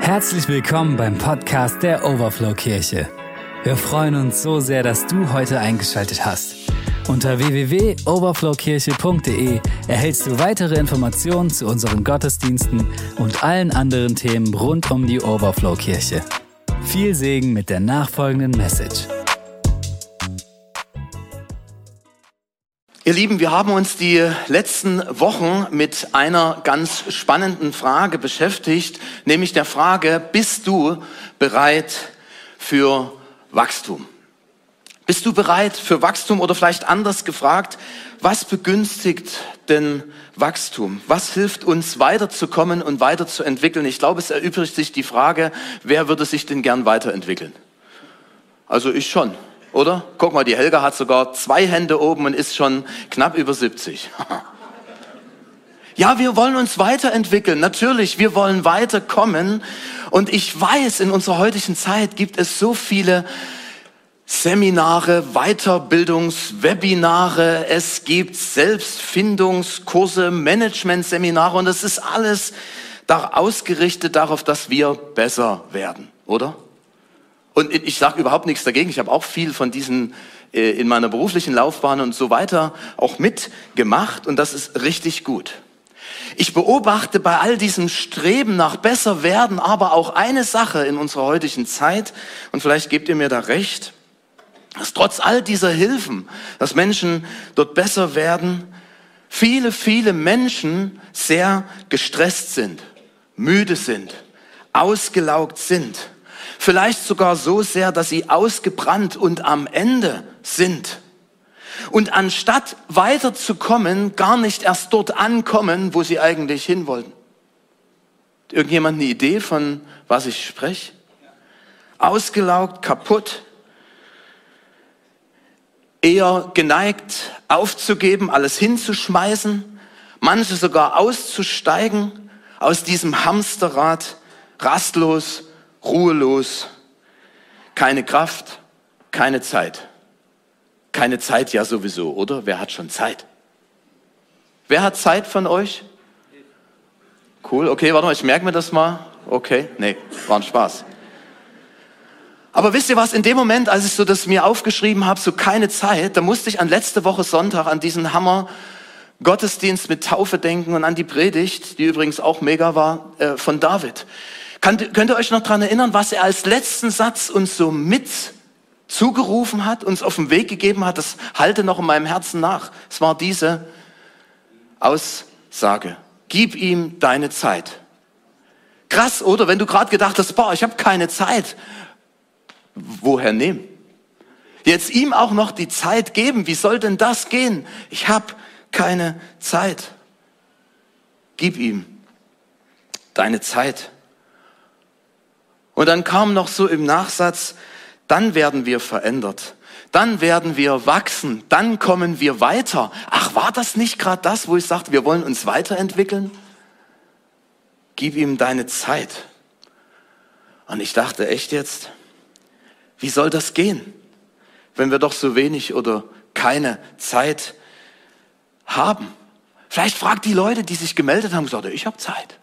Herzlich willkommen beim Podcast der Overflow Kirche. Wir freuen uns so sehr, dass du heute eingeschaltet hast. Unter www.overflowkirche.de erhältst du weitere Informationen zu unseren Gottesdiensten und allen anderen Themen rund um die Overflow Kirche. Viel Segen mit der nachfolgenden Message. Ihr Lieben, wir haben uns die letzten Wochen mit einer ganz spannenden Frage beschäftigt, nämlich der Frage, bist du bereit für Wachstum? Bist du bereit für Wachstum oder vielleicht anders gefragt, was begünstigt denn Wachstum? Was hilft uns weiterzukommen und weiterzuentwickeln? Ich glaube, es erübrigt sich die Frage, wer würde sich denn gern weiterentwickeln? Also ich schon oder? Guck mal, die Helga hat sogar zwei Hände oben und ist schon knapp über 70. ja, wir wollen uns weiterentwickeln. Natürlich, wir wollen weiterkommen. Und ich weiß, in unserer heutigen Zeit gibt es so viele Seminare, Weiterbildungswebinare, es gibt Selbstfindungskurse, Managementseminare und es ist alles ausgerichtet darauf, dass wir besser werden, oder? Und ich sage überhaupt nichts dagegen. Ich habe auch viel von diesen äh, in meiner beruflichen Laufbahn und so weiter auch mitgemacht und das ist richtig gut. Ich beobachte bei all diesem Streben nach besser werden aber auch eine Sache in unserer heutigen Zeit und vielleicht gebt ihr mir da recht, dass trotz all dieser Hilfen, dass Menschen dort besser werden, viele, viele Menschen sehr gestresst sind, müde sind, ausgelaugt sind Vielleicht sogar so sehr, dass sie ausgebrannt und am Ende sind. Und anstatt weiterzukommen, gar nicht erst dort ankommen, wo sie eigentlich hin wollten. Irgendjemand eine Idee von was ich spreche? Ausgelaugt, kaputt, eher geneigt aufzugeben, alles hinzuschmeißen, manche sogar auszusteigen aus diesem Hamsterrad, rastlos ruhelos, keine Kraft, keine Zeit. Keine Zeit ja sowieso, oder? Wer hat schon Zeit? Wer hat Zeit von euch? Cool, okay, warte mal, ich merke mir das mal. Okay, nee, war ein Spaß. Aber wisst ihr was, in dem Moment, als ich so das mir aufgeschrieben habe, so keine Zeit, da musste ich an letzte Woche Sonntag, an diesen Hammer Gottesdienst mit Taufe denken und an die Predigt, die übrigens auch mega war, äh, von David. Könnt, könnt ihr euch noch dran erinnern, was er als letzten Satz uns so mit zugerufen hat, uns auf den Weg gegeben hat? Das halte noch in meinem Herzen nach. Es war diese Aussage. Gib ihm deine Zeit. Krass, oder? Wenn du gerade gedacht hast, boah, ich habe keine Zeit. Woher nehmen? Jetzt ihm auch noch die Zeit geben. Wie soll denn das gehen? Ich habe keine Zeit. Gib ihm deine Zeit. Und dann kam noch so im Nachsatz, dann werden wir verändert. Dann werden wir wachsen. Dann kommen wir weiter. Ach, war das nicht gerade das, wo ich sagte, wir wollen uns weiterentwickeln? Gib ihm deine Zeit. Und ich dachte echt jetzt, wie soll das gehen, wenn wir doch so wenig oder keine Zeit haben? Vielleicht fragt die Leute, die sich gemeldet haben, gesagt, ich habe Zeit.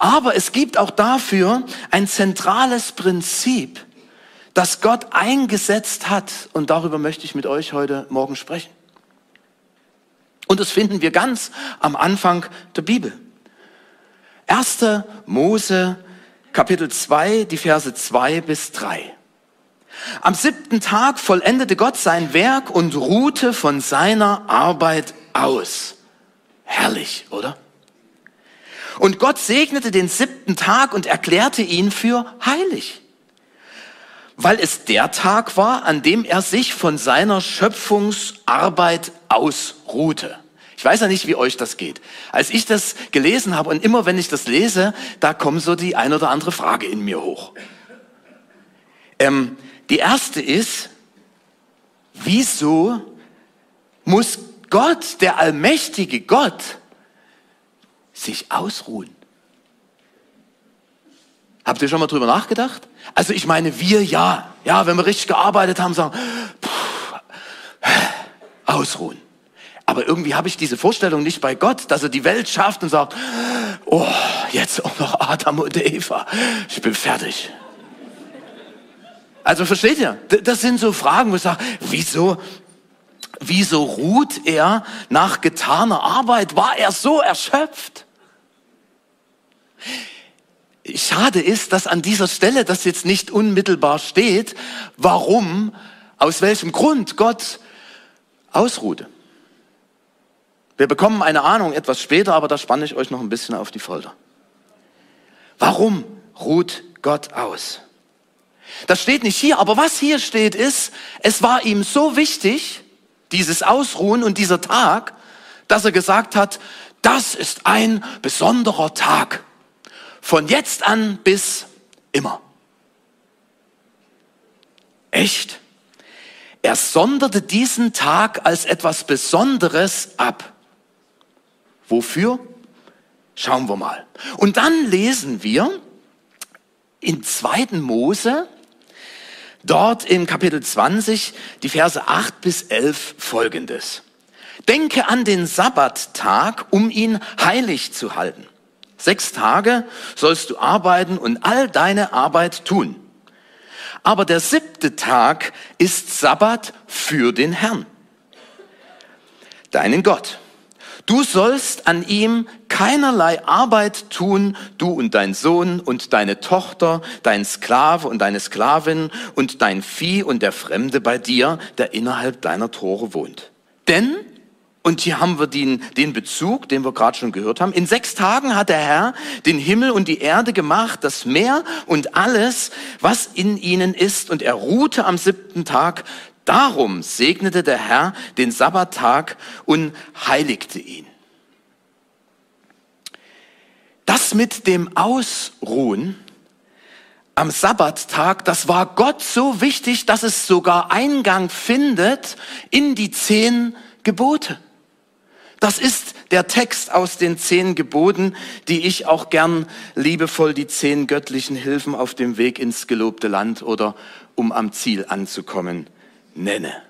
Aber es gibt auch dafür ein zentrales Prinzip, das Gott eingesetzt hat. Und darüber möchte ich mit euch heute Morgen sprechen. Und das finden wir ganz am Anfang der Bibel. 1. Mose, Kapitel 2, die Verse 2 bis 3. Am siebten Tag vollendete Gott sein Werk und ruhte von seiner Arbeit aus. Herrlich, oder? Und Gott segnete den siebten Tag und erklärte ihn für heilig, weil es der Tag war, an dem er sich von seiner Schöpfungsarbeit ausruhte. Ich weiß ja nicht, wie euch das geht. Als ich das gelesen habe und immer wenn ich das lese, da kommt so die ein oder andere Frage in mir hoch. Ähm, die erste ist, wieso muss Gott, der allmächtige Gott, sich ausruhen. Habt ihr schon mal drüber nachgedacht? Also ich meine, wir ja, ja, wenn wir richtig gearbeitet haben, sagen, pff, ausruhen. Aber irgendwie habe ich diese Vorstellung nicht bei Gott, dass er die Welt schafft und sagt, oh, jetzt auch noch Adam und Eva. Ich bin fertig. Also versteht ihr? Das sind so Fragen, wo ich sage, wieso, wieso ruht er nach getaner Arbeit? War er so erschöpft? Schade ist, dass an dieser Stelle das jetzt nicht unmittelbar steht, warum, aus welchem Grund Gott ausruhte. Wir bekommen eine Ahnung etwas später, aber da spanne ich euch noch ein bisschen auf die Folter. Warum ruht Gott aus? Das steht nicht hier, aber was hier steht ist, es war ihm so wichtig, dieses Ausruhen und dieser Tag, dass er gesagt hat, das ist ein besonderer Tag. Von jetzt an bis immer. Echt? Er sonderte diesen Tag als etwas Besonderes ab. Wofür? Schauen wir mal. Und dann lesen wir in 2. Mose, dort im Kapitel 20, die Verse 8 bis 11 folgendes. Denke an den Sabbattag, um ihn heilig zu halten. Sechs Tage sollst du arbeiten und all deine Arbeit tun. Aber der siebte Tag ist Sabbat für den Herrn, deinen Gott. Du sollst an ihm keinerlei Arbeit tun, du und dein Sohn und deine Tochter, dein Sklave und deine Sklavin und dein Vieh und der Fremde bei dir, der innerhalb deiner Tore wohnt. Denn und hier haben wir den, den Bezug, den wir gerade schon gehört haben. In sechs Tagen hat der Herr den Himmel und die Erde gemacht, das Meer und alles, was in ihnen ist. Und er ruhte am siebten Tag. Darum segnete der Herr den Sabbattag und heiligte ihn. Das mit dem Ausruhen am Sabbattag, das war Gott so wichtig, dass es sogar Eingang findet in die zehn Gebote. Das ist der Text aus den zehn Geboten, die ich auch gern liebevoll die zehn göttlichen Hilfen auf dem Weg ins gelobte Land oder um am Ziel anzukommen nenne.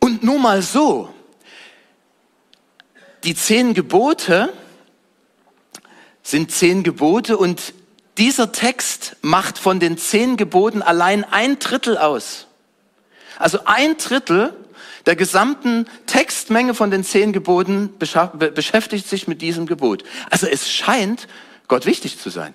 Und nur mal so, die zehn Gebote sind zehn Gebote und dieser Text macht von den zehn Geboten allein ein Drittel aus. Also ein Drittel der gesamten Textmenge von den zehn Geboten beschäftigt sich mit diesem Gebot. Also es scheint Gott wichtig zu sein.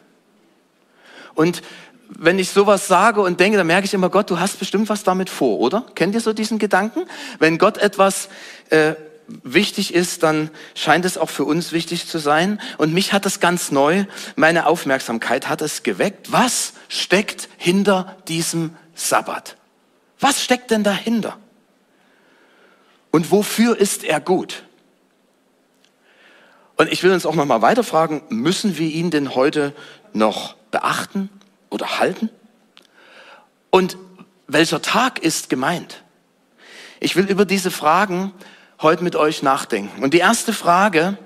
Und wenn ich sowas sage und denke, dann merke ich immer, Gott, du hast bestimmt was damit vor, oder? Kennt ihr so diesen Gedanken? Wenn Gott etwas äh, wichtig ist, dann scheint es auch für uns wichtig zu sein. Und mich hat es ganz neu, meine Aufmerksamkeit hat es geweckt. Was steckt hinter diesem Sabbat? Was steckt denn dahinter? Und wofür ist er gut? Und ich will uns auch noch mal weiter fragen, müssen wir ihn denn heute noch beachten oder halten? Und welcher Tag ist gemeint? Ich will über diese Fragen heute mit euch nachdenken. Und die erste Frage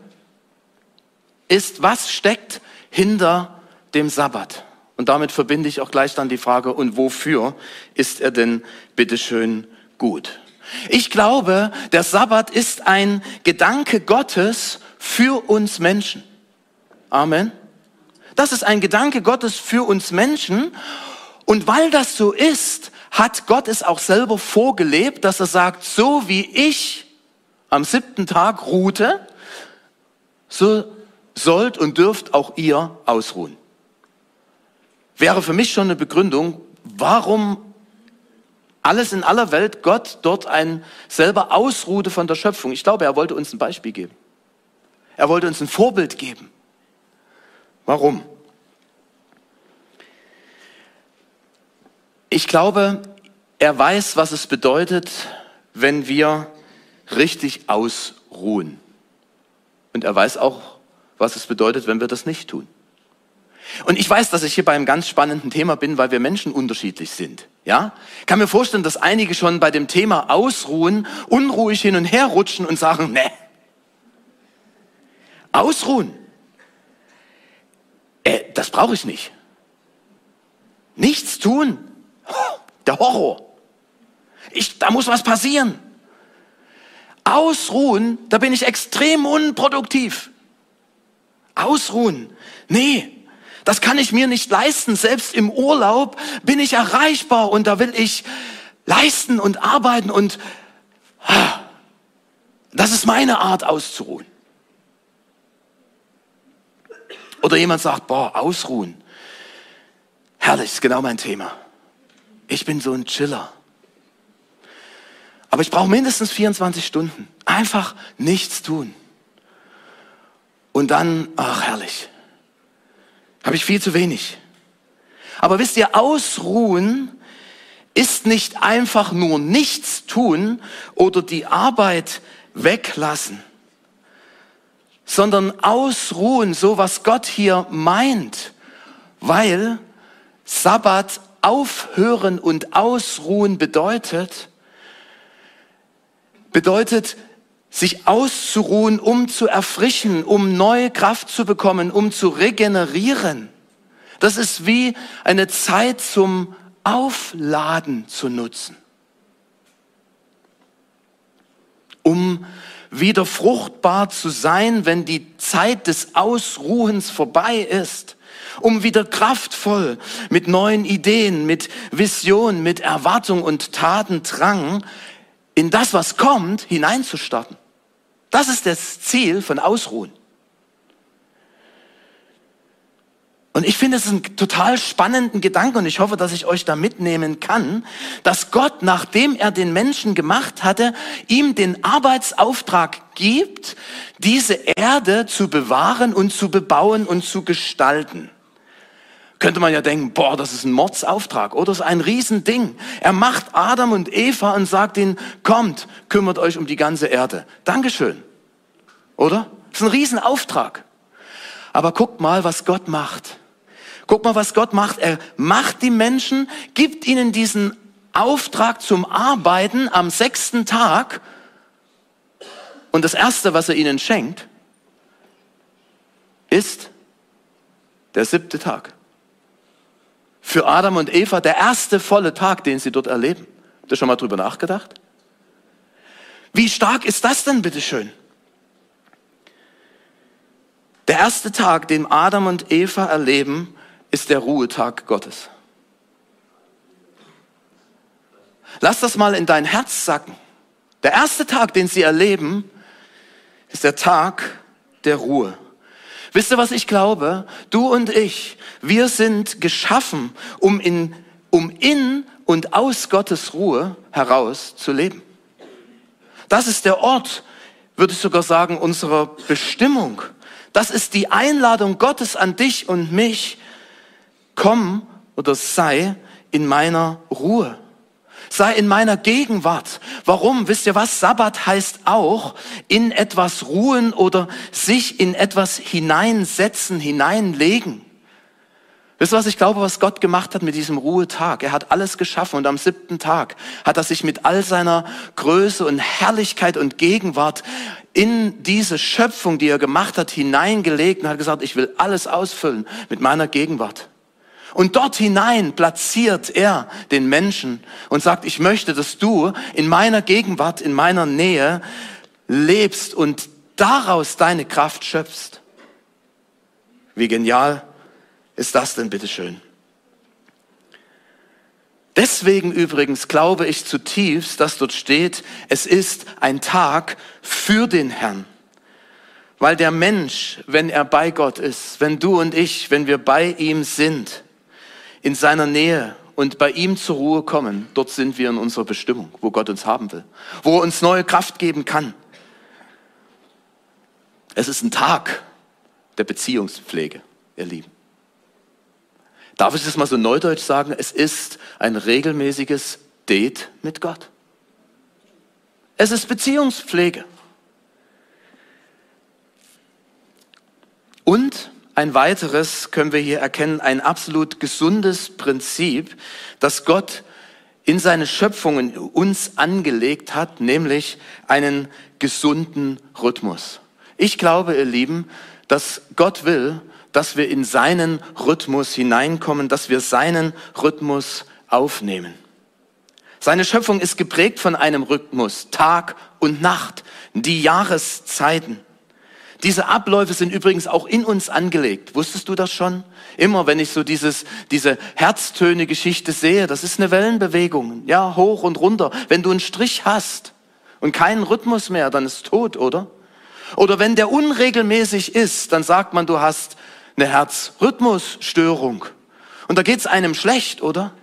ist, was steckt hinter dem Sabbat? Und damit verbinde ich auch gleich dann die Frage, und wofür ist er denn bitteschön gut? Ich glaube, der Sabbat ist ein Gedanke Gottes für uns Menschen. Amen. Das ist ein Gedanke Gottes für uns Menschen. Und weil das so ist, hat Gott es auch selber vorgelebt, dass er sagt, so wie ich am siebten Tag ruhte, so sollt und dürft auch ihr ausruhen. Wäre für mich schon eine Begründung, warum alles in aller Welt Gott dort ein selber ausruhte von der Schöpfung. Ich glaube, er wollte uns ein Beispiel geben. Er wollte uns ein Vorbild geben. Warum? Ich glaube, er weiß, was es bedeutet, wenn wir richtig ausruhen. Und er weiß auch, was es bedeutet, wenn wir das nicht tun. Und ich weiß, dass ich hier bei einem ganz spannenden Thema bin, weil wir Menschen unterschiedlich sind. Ja? Ich kann mir vorstellen, dass einige schon bei dem Thema Ausruhen unruhig hin und her rutschen und sagen, ne. Ausruhen. Äh, das brauche ich nicht. Nichts tun. Der Horror. Ich, da muss was passieren. Ausruhen, da bin ich extrem unproduktiv. Ausruhen. Nee, das kann ich mir nicht leisten. Selbst im Urlaub bin ich erreichbar und da will ich leisten und arbeiten und ah, das ist meine Art auszuruhen. Oder jemand sagt, boah, ausruhen. Herrlich, ist genau mein Thema. Ich bin so ein Chiller. Aber ich brauche mindestens 24 Stunden. Einfach nichts tun. Und dann, ach herrlich, habe ich viel zu wenig. Aber wisst ihr, ausruhen ist nicht einfach nur nichts tun oder die Arbeit weglassen, sondern ausruhen, so was Gott hier meint, weil Sabbat aufhören und ausruhen bedeutet, bedeutet, sich auszuruhen, um zu erfrischen, um neue Kraft zu bekommen, um zu regenerieren. Das ist wie eine Zeit zum Aufladen zu nutzen, um wieder fruchtbar zu sein, wenn die Zeit des Ausruhens vorbei ist, um wieder kraftvoll mit neuen Ideen, mit Vision, mit Erwartung und Tatendrang in das, was kommt, hineinzustarten. Das ist das Ziel von Ausruhen. Und ich finde es einen total spannenden Gedanken und ich hoffe, dass ich euch da mitnehmen kann, dass Gott, nachdem er den Menschen gemacht hatte, ihm den Arbeitsauftrag gibt, diese Erde zu bewahren und zu bebauen und zu gestalten. Könnte man ja denken, boah, das ist ein Mordsauftrag oder das ist ein Riesending. Er macht Adam und Eva und sagt ihnen, kommt, kümmert euch um die ganze Erde. Dankeschön. Oder? Das ist ein Riesenauftrag. Aber guckt mal, was Gott macht. Guck mal, was Gott macht. Er macht die Menschen, gibt ihnen diesen Auftrag zum Arbeiten am sechsten Tag. Und das Erste, was er ihnen schenkt, ist der siebte Tag für Adam und Eva der erste volle Tag, den sie dort erleben. Habt ihr schon mal drüber nachgedacht? Wie stark ist das denn, bitteschön? Der erste Tag, den Adam und Eva erleben, ist der Ruhetag Gottes. Lass das mal in dein Herz sacken. Der erste Tag, den sie erleben, ist der Tag der Ruhe. Wisst ihr, was ich glaube? Du und ich, wir sind geschaffen, um in, um in und aus Gottes Ruhe heraus zu leben. Das ist der Ort, würde ich sogar sagen, unserer Bestimmung. Das ist die Einladung Gottes an dich und mich. Komm oder sei in meiner Ruhe sei in meiner Gegenwart. Warum? Wisst ihr was? Sabbat heißt auch in etwas ruhen oder sich in etwas hineinsetzen, hineinlegen. Wisst ihr was ich glaube, was Gott gemacht hat mit diesem Ruhetag? Er hat alles geschaffen und am siebten Tag hat er sich mit all seiner Größe und Herrlichkeit und Gegenwart in diese Schöpfung, die er gemacht hat, hineingelegt und hat gesagt, ich will alles ausfüllen mit meiner Gegenwart. Und dort hinein platziert er den Menschen und sagt, ich möchte, dass du in meiner Gegenwart, in meiner Nähe lebst und daraus deine Kraft schöpfst. Wie genial ist das denn, bitteschön? Deswegen übrigens glaube ich zutiefst, dass dort steht, es ist ein Tag für den Herrn. Weil der Mensch, wenn er bei Gott ist, wenn du und ich, wenn wir bei ihm sind, in seiner Nähe und bei ihm zur Ruhe kommen, dort sind wir in unserer Bestimmung, wo Gott uns haben will, wo er uns neue Kraft geben kann. Es ist ein Tag der Beziehungspflege, ihr Lieben. Darf ich das mal so neudeutsch sagen? Es ist ein regelmäßiges Date mit Gott. Es ist Beziehungspflege. Und ein weiteres können wir hier erkennen, ein absolut gesundes Prinzip, das Gott in seine Schöpfungen uns angelegt hat, nämlich einen gesunden Rhythmus. Ich glaube, ihr Lieben, dass Gott will, dass wir in seinen Rhythmus hineinkommen, dass wir seinen Rhythmus aufnehmen. Seine Schöpfung ist geprägt von einem Rhythmus, Tag und Nacht, die Jahreszeiten. Diese Abläufe sind übrigens auch in uns angelegt. Wusstest du das schon? Immer wenn ich so dieses, diese Herztöne-Geschichte sehe, das ist eine Wellenbewegung. Ja, hoch und runter. Wenn du einen Strich hast und keinen Rhythmus mehr, dann ist tot, oder? Oder wenn der unregelmäßig ist, dann sagt man, du hast eine Herzrhythmusstörung. Und da geht's einem schlecht, oder?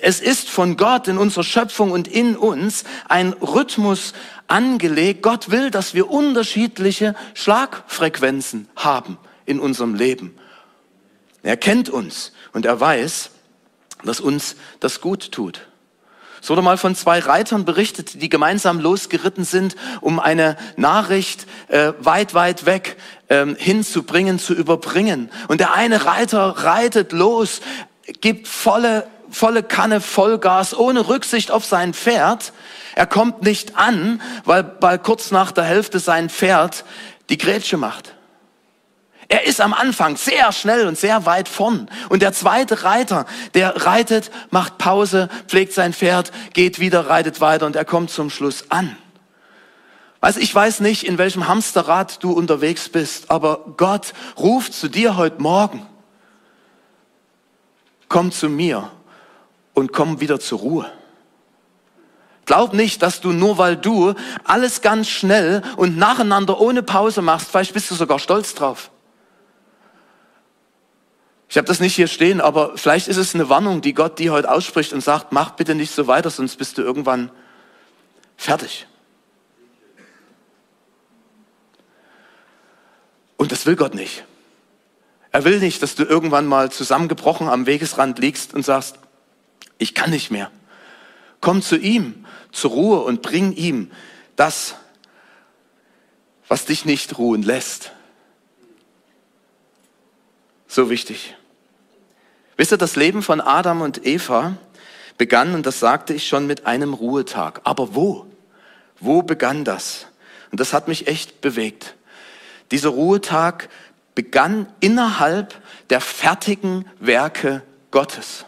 Es ist von Gott in unserer Schöpfung und in uns ein Rhythmus angelegt. Gott will, dass wir unterschiedliche Schlagfrequenzen haben in unserem Leben. Er kennt uns und er weiß, dass uns das gut tut. Es wurde mal von zwei Reitern berichtet, die gemeinsam losgeritten sind, um eine Nachricht äh, weit, weit weg ähm, hinzubringen, zu überbringen. Und der eine Reiter reitet los, gibt volle, volle Kanne Vollgas, ohne Rücksicht auf sein Pferd. Er kommt nicht an, weil, weil kurz nach der Hälfte sein Pferd die Grätsche macht. Er ist am Anfang sehr schnell und sehr weit vorn. Und der zweite Reiter, der reitet, macht Pause, pflegt sein Pferd, geht wieder, reitet weiter und er kommt zum Schluss an. Also ich weiß nicht, in welchem Hamsterrad du unterwegs bist, aber Gott ruft zu dir heute Morgen. Komm zu mir und komm wieder zur Ruhe. Glaub nicht, dass du nur weil du alles ganz schnell und nacheinander ohne Pause machst, vielleicht bist du sogar stolz drauf. Ich habe das nicht hier stehen, aber vielleicht ist es eine Warnung, die Gott dir heute ausspricht und sagt, mach bitte nicht so weiter, sonst bist du irgendwann fertig. Und das will Gott nicht. Er will nicht, dass du irgendwann mal zusammengebrochen am Wegesrand liegst und sagst, ich kann nicht mehr. Komm zu ihm, zur Ruhe und bring ihm das, was dich nicht ruhen lässt. So wichtig. Wisst ihr, das Leben von Adam und Eva begann, und das sagte ich schon, mit einem Ruhetag. Aber wo? Wo begann das? Und das hat mich echt bewegt. Dieser Ruhetag begann innerhalb der fertigen Werke Gottes.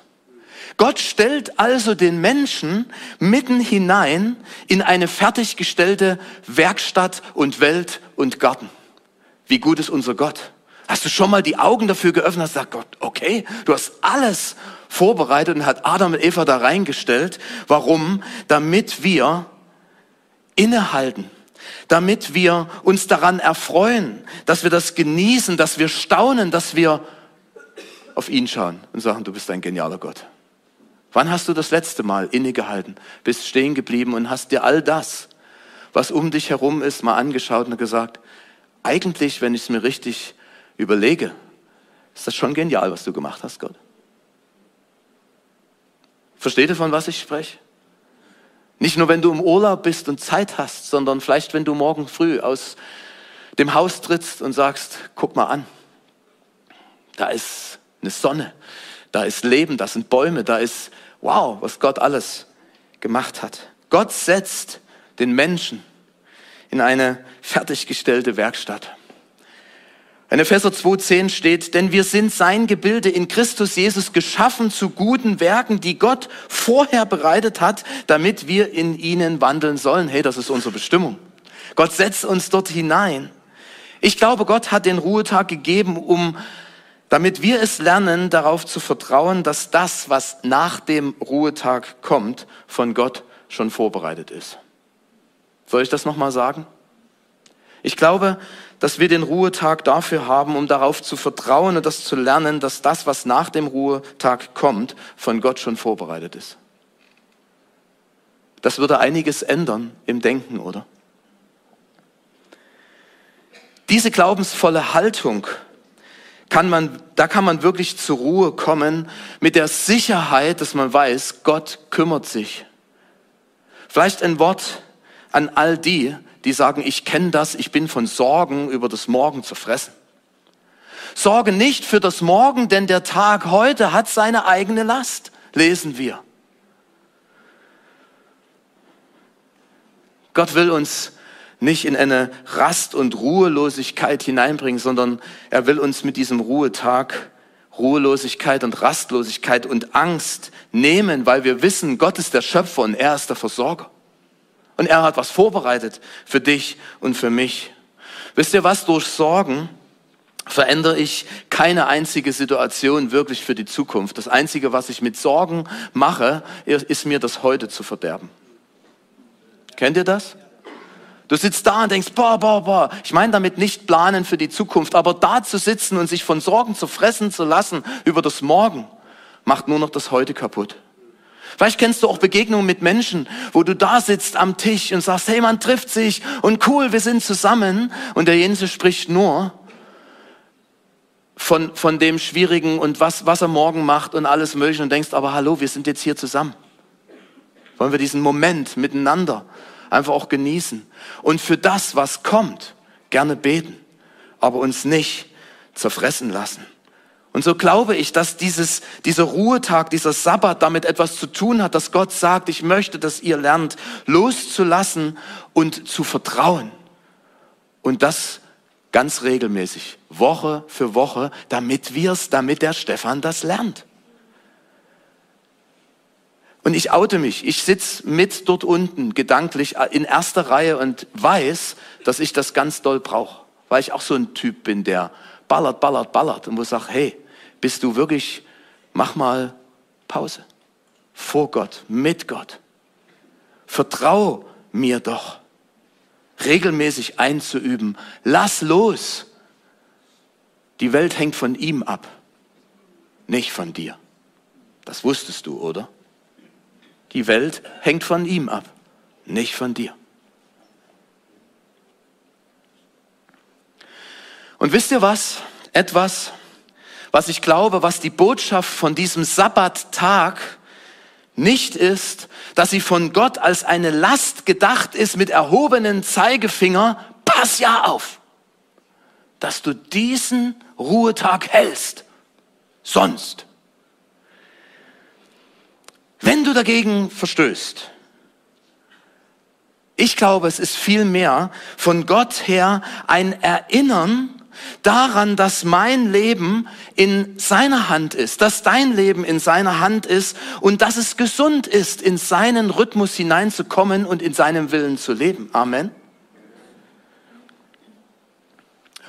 Gott stellt also den Menschen mitten hinein in eine fertiggestellte Werkstatt und Welt und Garten. Wie gut ist unser Gott? Hast du schon mal die Augen dafür geöffnet, hast gesagt, Gott, okay, du hast alles vorbereitet und hat Adam und Eva da reingestellt. Warum? Damit wir innehalten, damit wir uns daran erfreuen, dass wir das genießen, dass wir staunen, dass wir auf ihn schauen und sagen, du bist ein genialer Gott. Wann hast du das letzte Mal innegehalten, bist stehen geblieben und hast dir all das, was um dich herum ist, mal angeschaut und gesagt, eigentlich, wenn ich es mir richtig überlege, ist das schon genial, was du gemacht hast, Gott. Versteht ihr, von was ich spreche? Nicht nur, wenn du im Urlaub bist und Zeit hast, sondern vielleicht, wenn du morgen früh aus dem Haus trittst und sagst, guck mal an, da ist eine Sonne, da ist Leben, da sind Bäume, da ist, wow, was Gott alles gemacht hat. Gott setzt den Menschen in eine fertiggestellte Werkstatt. In Epheser 2,10 steht, denn wir sind sein Gebilde in Christus Jesus geschaffen zu guten Werken, die Gott vorher bereitet hat, damit wir in ihnen wandeln sollen. Hey, das ist unsere Bestimmung. Gott setzt uns dort hinein. Ich glaube, Gott hat den Ruhetag gegeben, um, damit wir es lernen, darauf zu vertrauen, dass das, was nach dem Ruhetag kommt, von Gott schon vorbereitet ist. Soll ich das nochmal sagen? Ich glaube, dass wir den Ruhetag dafür haben, um darauf zu vertrauen und das zu lernen, dass das, was nach dem Ruhetag kommt, von Gott schon vorbereitet ist. Das würde einiges ändern im Denken, oder? Diese glaubensvolle Haltung kann man, da kann man wirklich zur Ruhe kommen mit der Sicherheit, dass man weiß, Gott kümmert sich. Vielleicht ein Wort an all die, die sagen, ich kenne das, ich bin von Sorgen über das Morgen zerfressen. Sorge nicht für das Morgen, denn der Tag heute hat seine eigene Last, lesen wir. Gott will uns nicht in eine Rast- und Ruhelosigkeit hineinbringen, sondern er will uns mit diesem Ruhetag Ruhelosigkeit und Rastlosigkeit und Angst nehmen, weil wir wissen, Gott ist der Schöpfer und er ist der Versorger. Und er hat was vorbereitet für dich und für mich. Wisst ihr was? Durch Sorgen verändere ich keine einzige Situation wirklich für die Zukunft. Das Einzige, was ich mit Sorgen mache, ist mir das heute zu verderben. Kennt ihr das? Du sitzt da und denkst, boah, boah, boah. Ich meine damit nicht planen für die Zukunft, aber da zu sitzen und sich von Sorgen zu fressen zu lassen über das Morgen, macht nur noch das Heute kaputt. Vielleicht kennst du auch Begegnungen mit Menschen, wo du da sitzt am Tisch und sagst, hey, man trifft sich und cool, wir sind zusammen. Und der Jense spricht nur von, von dem Schwierigen und was, was er morgen macht und alles Mögliche und denkst, aber hallo, wir sind jetzt hier zusammen. Wollen wir diesen Moment miteinander einfach auch genießen und für das, was kommt, gerne beten, aber uns nicht zerfressen lassen. Und so glaube ich, dass dieses, dieser Ruhetag, dieser Sabbat damit etwas zu tun hat, dass Gott sagt, ich möchte, dass ihr lernt, loszulassen und zu vertrauen. Und das ganz regelmäßig, Woche für Woche, damit wir es, damit der Stefan das lernt. Und ich oute mich, ich sitz mit dort unten, gedanklich in erster Reihe und weiß, dass ich das ganz doll brauche, weil ich auch so ein Typ bin, der ballert, ballert, ballert und wo sagt, hey, bist du wirklich, mach mal Pause. Vor Gott, mit Gott. Vertrau mir doch. Regelmäßig einzuüben. Lass los. Die Welt hängt von ihm ab, nicht von dir. Das wusstest du, oder? Die Welt hängt von ihm ab, nicht von dir. Und wisst ihr was? Etwas, was ich glaube, was die Botschaft von diesem Sabbattag nicht ist, dass sie von Gott als eine Last gedacht ist mit erhobenen Zeigefinger, pass ja auf, dass du diesen Ruhetag hältst. Sonst. Wenn du dagegen verstößt, ich glaube, es ist vielmehr von Gott her ein Erinnern daran, dass mein Leben in seiner Hand ist, dass dein Leben in seiner Hand ist und dass es gesund ist, in seinen Rhythmus hineinzukommen und in seinem Willen zu leben. Amen.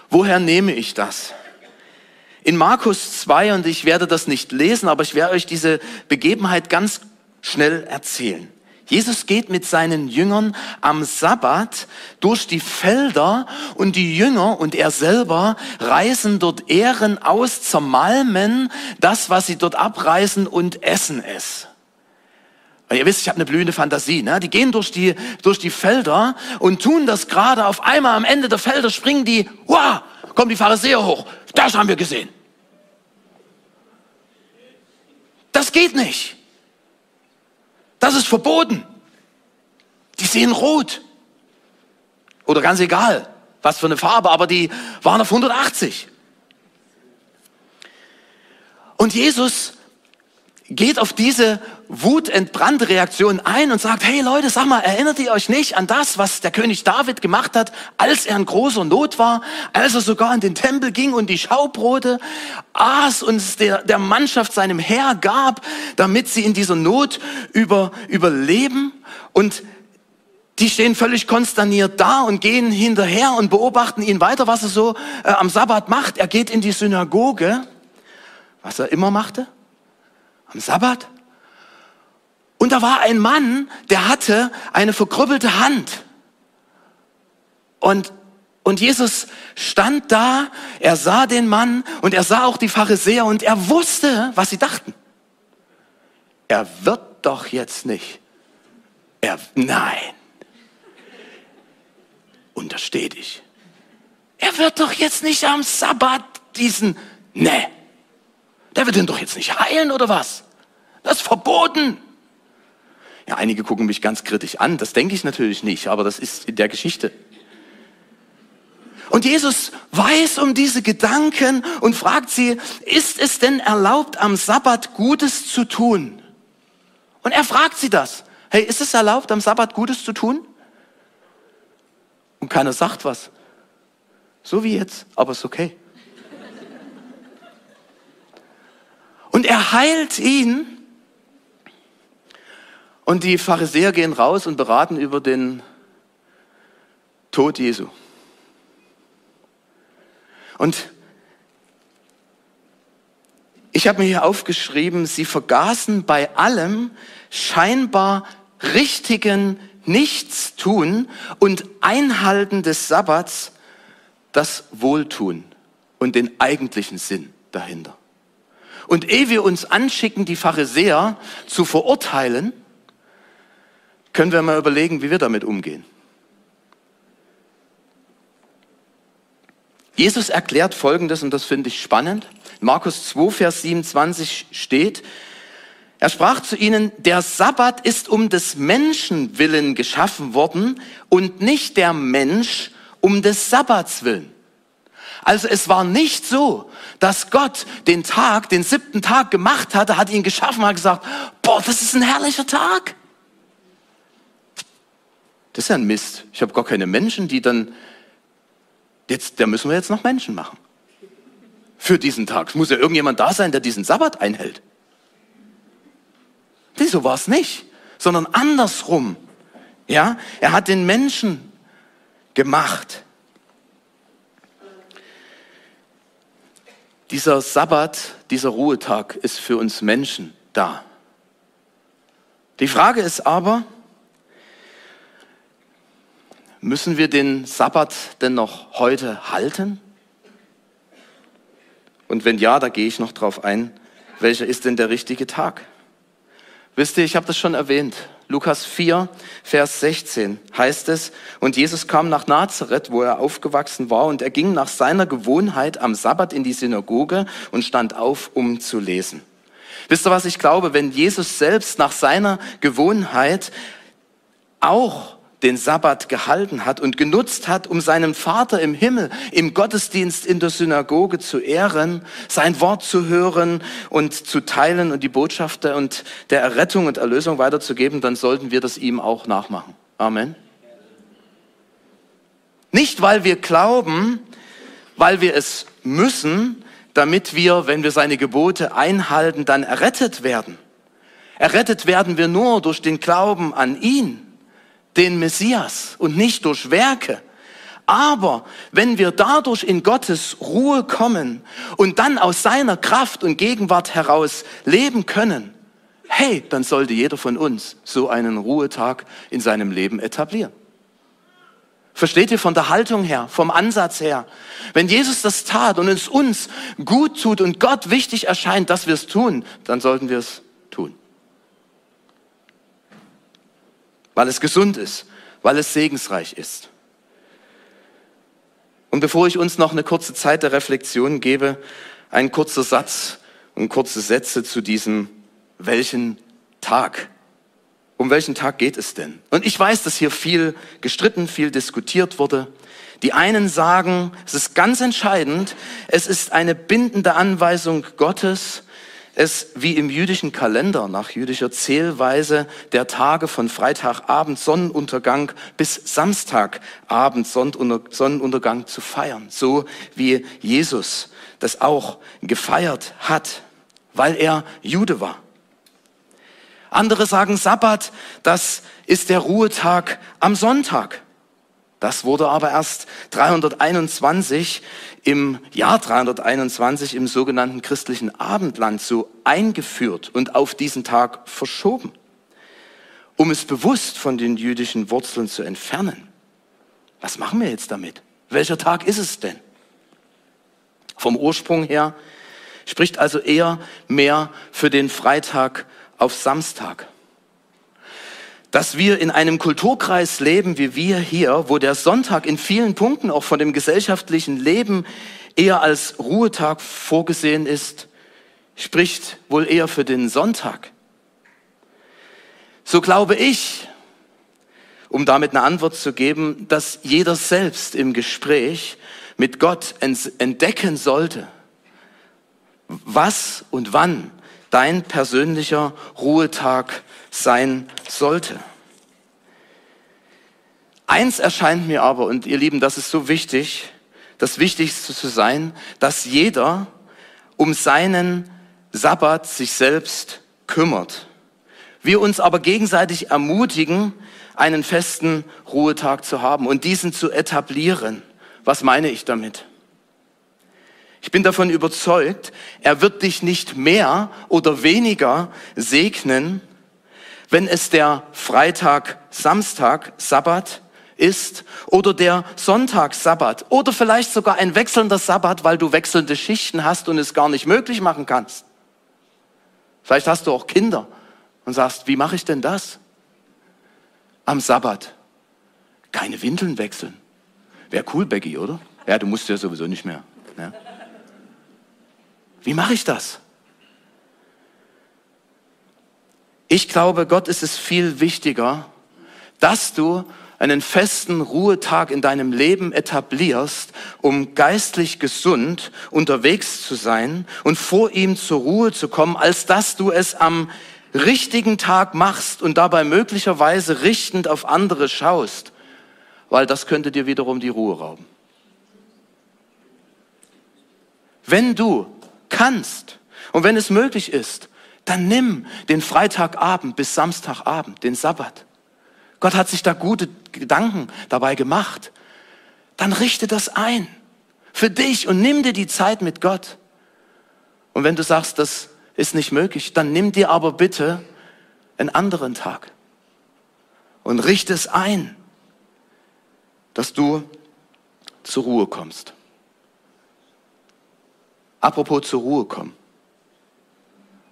Woher nehme ich das? In Markus 2, und ich werde das nicht lesen, aber ich werde euch diese Begebenheit ganz schnell erzählen. Jesus geht mit seinen Jüngern am Sabbat durch die Felder und die Jünger und er selber reisen dort Ehren aus, zermalmen das, was sie dort abreißen und essen es. Und ihr wisst, ich habe eine blühende Fantasie. Ne? Die gehen durch die, durch die Felder und tun das gerade. Auf einmal am Ende der Felder springen die, wow, kommen die Pharisäer hoch. Das haben wir gesehen. Das geht nicht. Das ist verboten. Die sehen rot. Oder ganz egal, was für eine Farbe, aber die waren auf 180. Und Jesus geht auf diese wutentbrannte Reaktion ein und sagt, hey Leute, sag mal, erinnert ihr euch nicht an das, was der König David gemacht hat, als er in großer Not war, als er sogar in den Tempel ging und die Schaubrote aß und der, der Mannschaft seinem Herr gab, damit sie in dieser Not über, überleben und die stehen völlig konsterniert da und gehen hinterher und beobachten ihn weiter, was er so äh, am Sabbat macht. Er geht in die Synagoge, was er immer machte, am Sabbat. Da war ein Mann, der hatte eine verkrüppelte Hand. Und, und Jesus stand da, er sah den Mann und er sah auch die Pharisäer und er wusste, was sie dachten. Er wird doch jetzt nicht. Er, nein. Untersteh dich. Er wird doch jetzt nicht am Sabbat diesen, ne, der wird ihn doch jetzt nicht heilen oder was? Das ist verboten. Ja, einige gucken mich ganz kritisch an. Das denke ich natürlich nicht, aber das ist in der Geschichte. Und Jesus weiß um diese Gedanken und fragt sie, ist es denn erlaubt, am Sabbat Gutes zu tun? Und er fragt sie das. Hey, ist es erlaubt, am Sabbat Gutes zu tun? Und keiner sagt was. So wie jetzt, aber ist okay. Und er heilt ihn. Und die Pharisäer gehen raus und beraten über den Tod Jesu. Und ich habe mir hier aufgeschrieben, sie vergaßen bei allem scheinbar richtigen Nichtstun und Einhalten des Sabbats das Wohltun und den eigentlichen Sinn dahinter. Und ehe wir uns anschicken, die Pharisäer zu verurteilen, können wir mal überlegen, wie wir damit umgehen. Jesus erklärt Folgendes, und das finde ich spannend. Markus 2, Vers 27 steht, er sprach zu ihnen, der Sabbat ist um des Menschen willen geschaffen worden und nicht der Mensch um des Sabbats willen. Also es war nicht so, dass Gott den Tag, den siebten Tag gemacht hatte, hat ihn geschaffen, hat gesagt, boah, das ist ein herrlicher Tag. Das ist ja ein Mist. Ich habe gar keine Menschen, die dann, jetzt, da müssen wir jetzt noch Menschen machen. Für diesen Tag. Es muss ja irgendjemand da sein, der diesen Sabbat einhält. Wieso war es nicht? Sondern andersrum. Ja, er hat den Menschen gemacht. Dieser Sabbat, dieser Ruhetag ist für uns Menschen da. Die Frage ist aber, müssen wir den Sabbat denn noch heute halten? Und wenn ja, da gehe ich noch drauf ein, welcher ist denn der richtige Tag? Wisst ihr, ich habe das schon erwähnt. Lukas 4, Vers 16 heißt es, und Jesus kam nach Nazareth, wo er aufgewachsen war, und er ging nach seiner Gewohnheit am Sabbat in die Synagoge und stand auf, um zu lesen. Wisst ihr, was ich glaube? Wenn Jesus selbst nach seiner Gewohnheit auch den Sabbat gehalten hat und genutzt hat, um seinen Vater im Himmel im Gottesdienst in der Synagoge zu ehren, sein Wort zu hören und zu teilen und die Botschaft und der Errettung und Erlösung weiterzugeben, dann sollten wir das ihm auch nachmachen. Amen. Nicht, weil wir glauben, weil wir es müssen, damit wir, wenn wir seine Gebote einhalten, dann errettet werden. Errettet werden wir nur durch den Glauben an ihn den Messias und nicht durch Werke. Aber wenn wir dadurch in Gottes Ruhe kommen und dann aus seiner Kraft und Gegenwart heraus leben können, hey, dann sollte jeder von uns so einen Ruhetag in seinem Leben etablieren. Versteht ihr von der Haltung her, vom Ansatz her? Wenn Jesus das tat und es uns gut tut und Gott wichtig erscheint, dass wir es tun, dann sollten wir es tun weil es gesund ist, weil es segensreich ist. Und bevor ich uns noch eine kurze Zeit der Reflexion gebe, ein kurzer Satz und kurze Sätze zu diesem welchen Tag. Um welchen Tag geht es denn? Und ich weiß, dass hier viel gestritten, viel diskutiert wurde. Die einen sagen, es ist ganz entscheidend, es ist eine bindende Anweisung Gottes, es wie im jüdischen Kalender nach jüdischer Zählweise der Tage von Freitagabend Sonnenuntergang bis Samstagabend Sonnenuntergang zu feiern, so wie Jesus das auch gefeiert hat, weil er Jude war. Andere sagen Sabbat, das ist der Ruhetag am Sonntag. Das wurde aber erst 321 im Jahr 321 im sogenannten christlichen Abendland so eingeführt und auf diesen Tag verschoben, um es bewusst von den jüdischen Wurzeln zu entfernen. Was machen wir jetzt damit? Welcher Tag ist es denn? Vom Ursprung her spricht also eher mehr für den Freitag auf Samstag dass wir in einem Kulturkreis leben wie wir hier, wo der Sonntag in vielen Punkten auch von dem gesellschaftlichen Leben eher als Ruhetag vorgesehen ist, spricht wohl eher für den Sonntag. So glaube ich, um damit eine Antwort zu geben, dass jeder selbst im Gespräch mit Gott entdecken sollte, was und wann dein persönlicher Ruhetag sein sollte. Eins erscheint mir aber, und ihr Lieben, das ist so wichtig, das Wichtigste zu sein, dass jeder um seinen Sabbat sich selbst kümmert. Wir uns aber gegenseitig ermutigen, einen festen Ruhetag zu haben und diesen zu etablieren. Was meine ich damit? Ich bin davon überzeugt, er wird dich nicht mehr oder weniger segnen, wenn es der Freitag, Samstag, Sabbat ist oder der Sonntag, Sabbat oder vielleicht sogar ein wechselnder Sabbat, weil du wechselnde Schichten hast und es gar nicht möglich machen kannst. Vielleicht hast du auch Kinder und sagst, wie mache ich denn das? Am Sabbat. Keine Windeln wechseln. Wäre cool, Becky, oder? Ja, du musst ja sowieso nicht mehr. Ja. Wie mache ich das? Ich glaube, Gott ist es viel wichtiger, dass du einen festen Ruhetag in deinem Leben etablierst, um geistlich gesund unterwegs zu sein und vor ihm zur Ruhe zu kommen, als dass du es am richtigen Tag machst und dabei möglicherweise richtend auf andere schaust, weil das könnte dir wiederum die Ruhe rauben. Wenn du kannst und wenn es möglich ist, dann nimm den Freitagabend bis Samstagabend, den Sabbat. Gott hat sich da gute Gedanken dabei gemacht. Dann richte das ein für dich und nimm dir die Zeit mit Gott. Und wenn du sagst, das ist nicht möglich, dann nimm dir aber bitte einen anderen Tag und richte es ein, dass du zur Ruhe kommst. Apropos zur Ruhe kommen.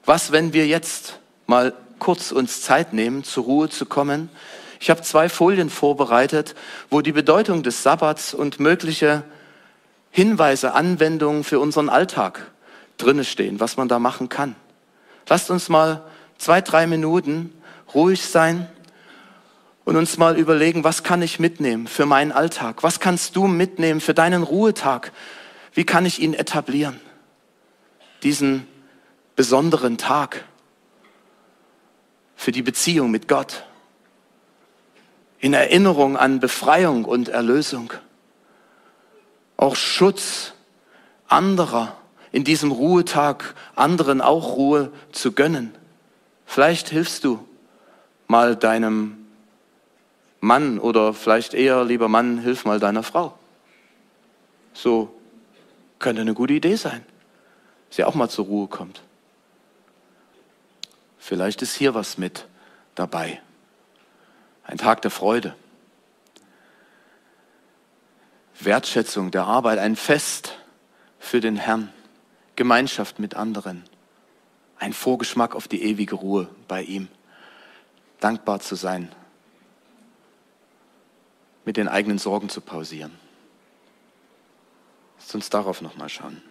Was, wenn wir jetzt mal kurz uns Zeit nehmen, zur Ruhe zu kommen? Ich habe zwei Folien vorbereitet, wo die Bedeutung des Sabbats und mögliche Hinweise, Anwendungen für unseren Alltag drinne stehen, was man da machen kann. Lasst uns mal zwei, drei Minuten ruhig sein und uns mal überlegen, was kann ich mitnehmen für meinen Alltag? Was kannst du mitnehmen für deinen Ruhetag? Wie kann ich ihn etablieren? Diesen besonderen Tag für die Beziehung mit Gott. In Erinnerung an Befreiung und Erlösung. Auch Schutz anderer in diesem Ruhetag anderen auch Ruhe zu gönnen. Vielleicht hilfst du mal deinem Mann oder vielleicht eher, lieber Mann, hilf mal deiner Frau. So könnte eine gute Idee sein, sie auch mal zur Ruhe kommt. Vielleicht ist hier was mit dabei. Ein Tag der Freude. Wertschätzung der Arbeit, ein Fest für den Herrn. Gemeinschaft mit anderen, ein Vorgeschmack auf die ewige Ruhe bei ihm, dankbar zu sein, mit den eigenen Sorgen zu pausieren. Lass uns darauf nochmal schauen.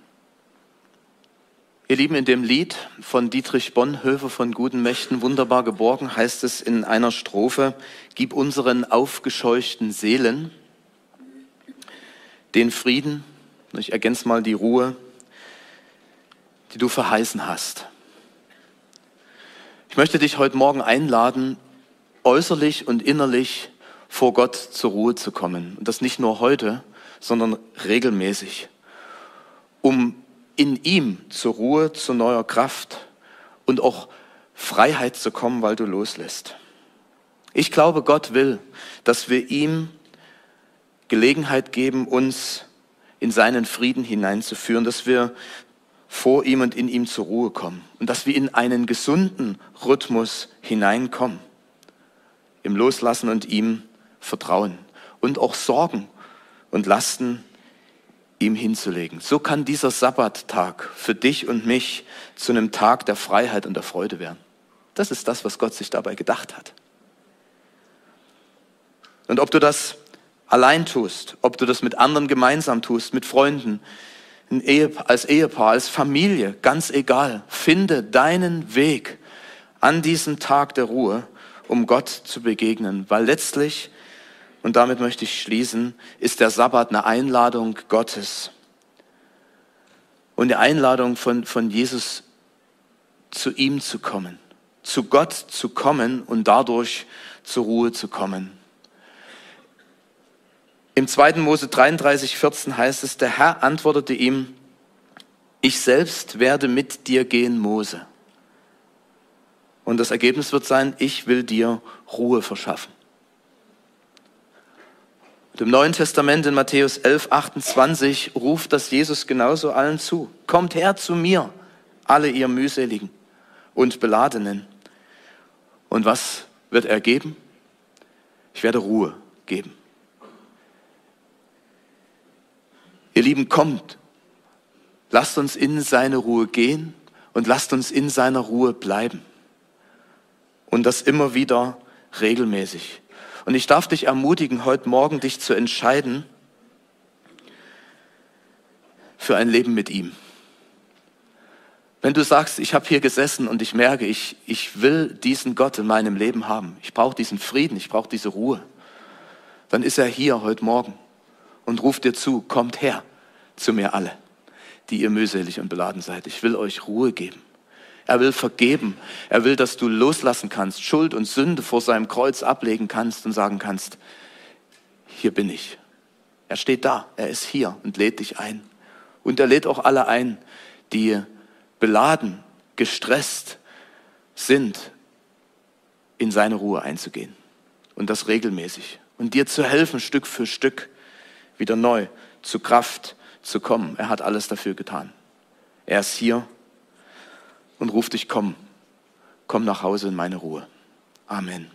Ihr Lieben, in dem Lied von Dietrich Bonhoeffer von Guten Mächten wunderbar geborgen heißt es in einer Strophe, gib unseren aufgescheuchten Seelen den Frieden, ich ergänze mal die Ruhe, die du verheißen hast. Ich möchte dich heute Morgen einladen, äußerlich und innerlich vor Gott zur Ruhe zu kommen. Und das nicht nur heute, sondern regelmäßig, um in ihm zur Ruhe, zu neuer Kraft und auch Freiheit zu kommen, weil du loslässt. Ich glaube, Gott will, dass wir ihm Gelegenheit geben, uns in seinen Frieden hineinzuführen, dass wir vor ihm und in ihm zur Ruhe kommen und dass wir in einen gesunden Rhythmus hineinkommen, im Loslassen und ihm vertrauen und auch Sorgen und Lasten ihm hinzulegen. So kann dieser Sabbattag für dich und mich zu einem Tag der Freiheit und der Freude werden. Das ist das, was Gott sich dabei gedacht hat. Und ob du das allein tust, ob du das mit anderen gemeinsam tust, mit Freunden, als Ehepaar, als Familie, ganz egal. Finde deinen Weg an diesem Tag der Ruhe, um Gott zu begegnen, weil letztlich, und damit möchte ich schließen, ist der Sabbat eine Einladung Gottes und eine Einladung von, von Jesus zu ihm zu kommen, zu Gott zu kommen und dadurch zur Ruhe zu kommen. Im 2. Mose 33, 14 heißt es, der Herr antwortete ihm, ich selbst werde mit dir gehen, Mose. Und das Ergebnis wird sein, ich will dir Ruhe verschaffen. Und Im Neuen Testament in Matthäus 11, 28 ruft das Jesus genauso allen zu. Kommt her zu mir, alle ihr mühseligen und beladenen. Und was wird er geben? Ich werde Ruhe geben. Ihr Lieben, kommt, lasst uns in seine Ruhe gehen und lasst uns in seiner Ruhe bleiben. Und das immer wieder regelmäßig. Und ich darf dich ermutigen, heute Morgen dich zu entscheiden für ein Leben mit ihm. Wenn du sagst, ich habe hier gesessen und ich merke, ich, ich will diesen Gott in meinem Leben haben, ich brauche diesen Frieden, ich brauche diese Ruhe, dann ist er hier heute Morgen und ruft dir zu, kommt her zu mir alle, die ihr mühselig und beladen seid. Ich will euch Ruhe geben. Er will vergeben. Er will, dass du loslassen kannst, Schuld und Sünde vor seinem Kreuz ablegen kannst und sagen kannst, hier bin ich. Er steht da, er ist hier und lädt dich ein. Und er lädt auch alle ein, die beladen, gestresst sind, in seine Ruhe einzugehen. Und das regelmäßig. Und dir zu helfen, Stück für Stück wieder neu zu Kraft zu kommen. Er hat alles dafür getan. Er ist hier und ruft dich, komm, komm nach Hause in meine Ruhe. Amen.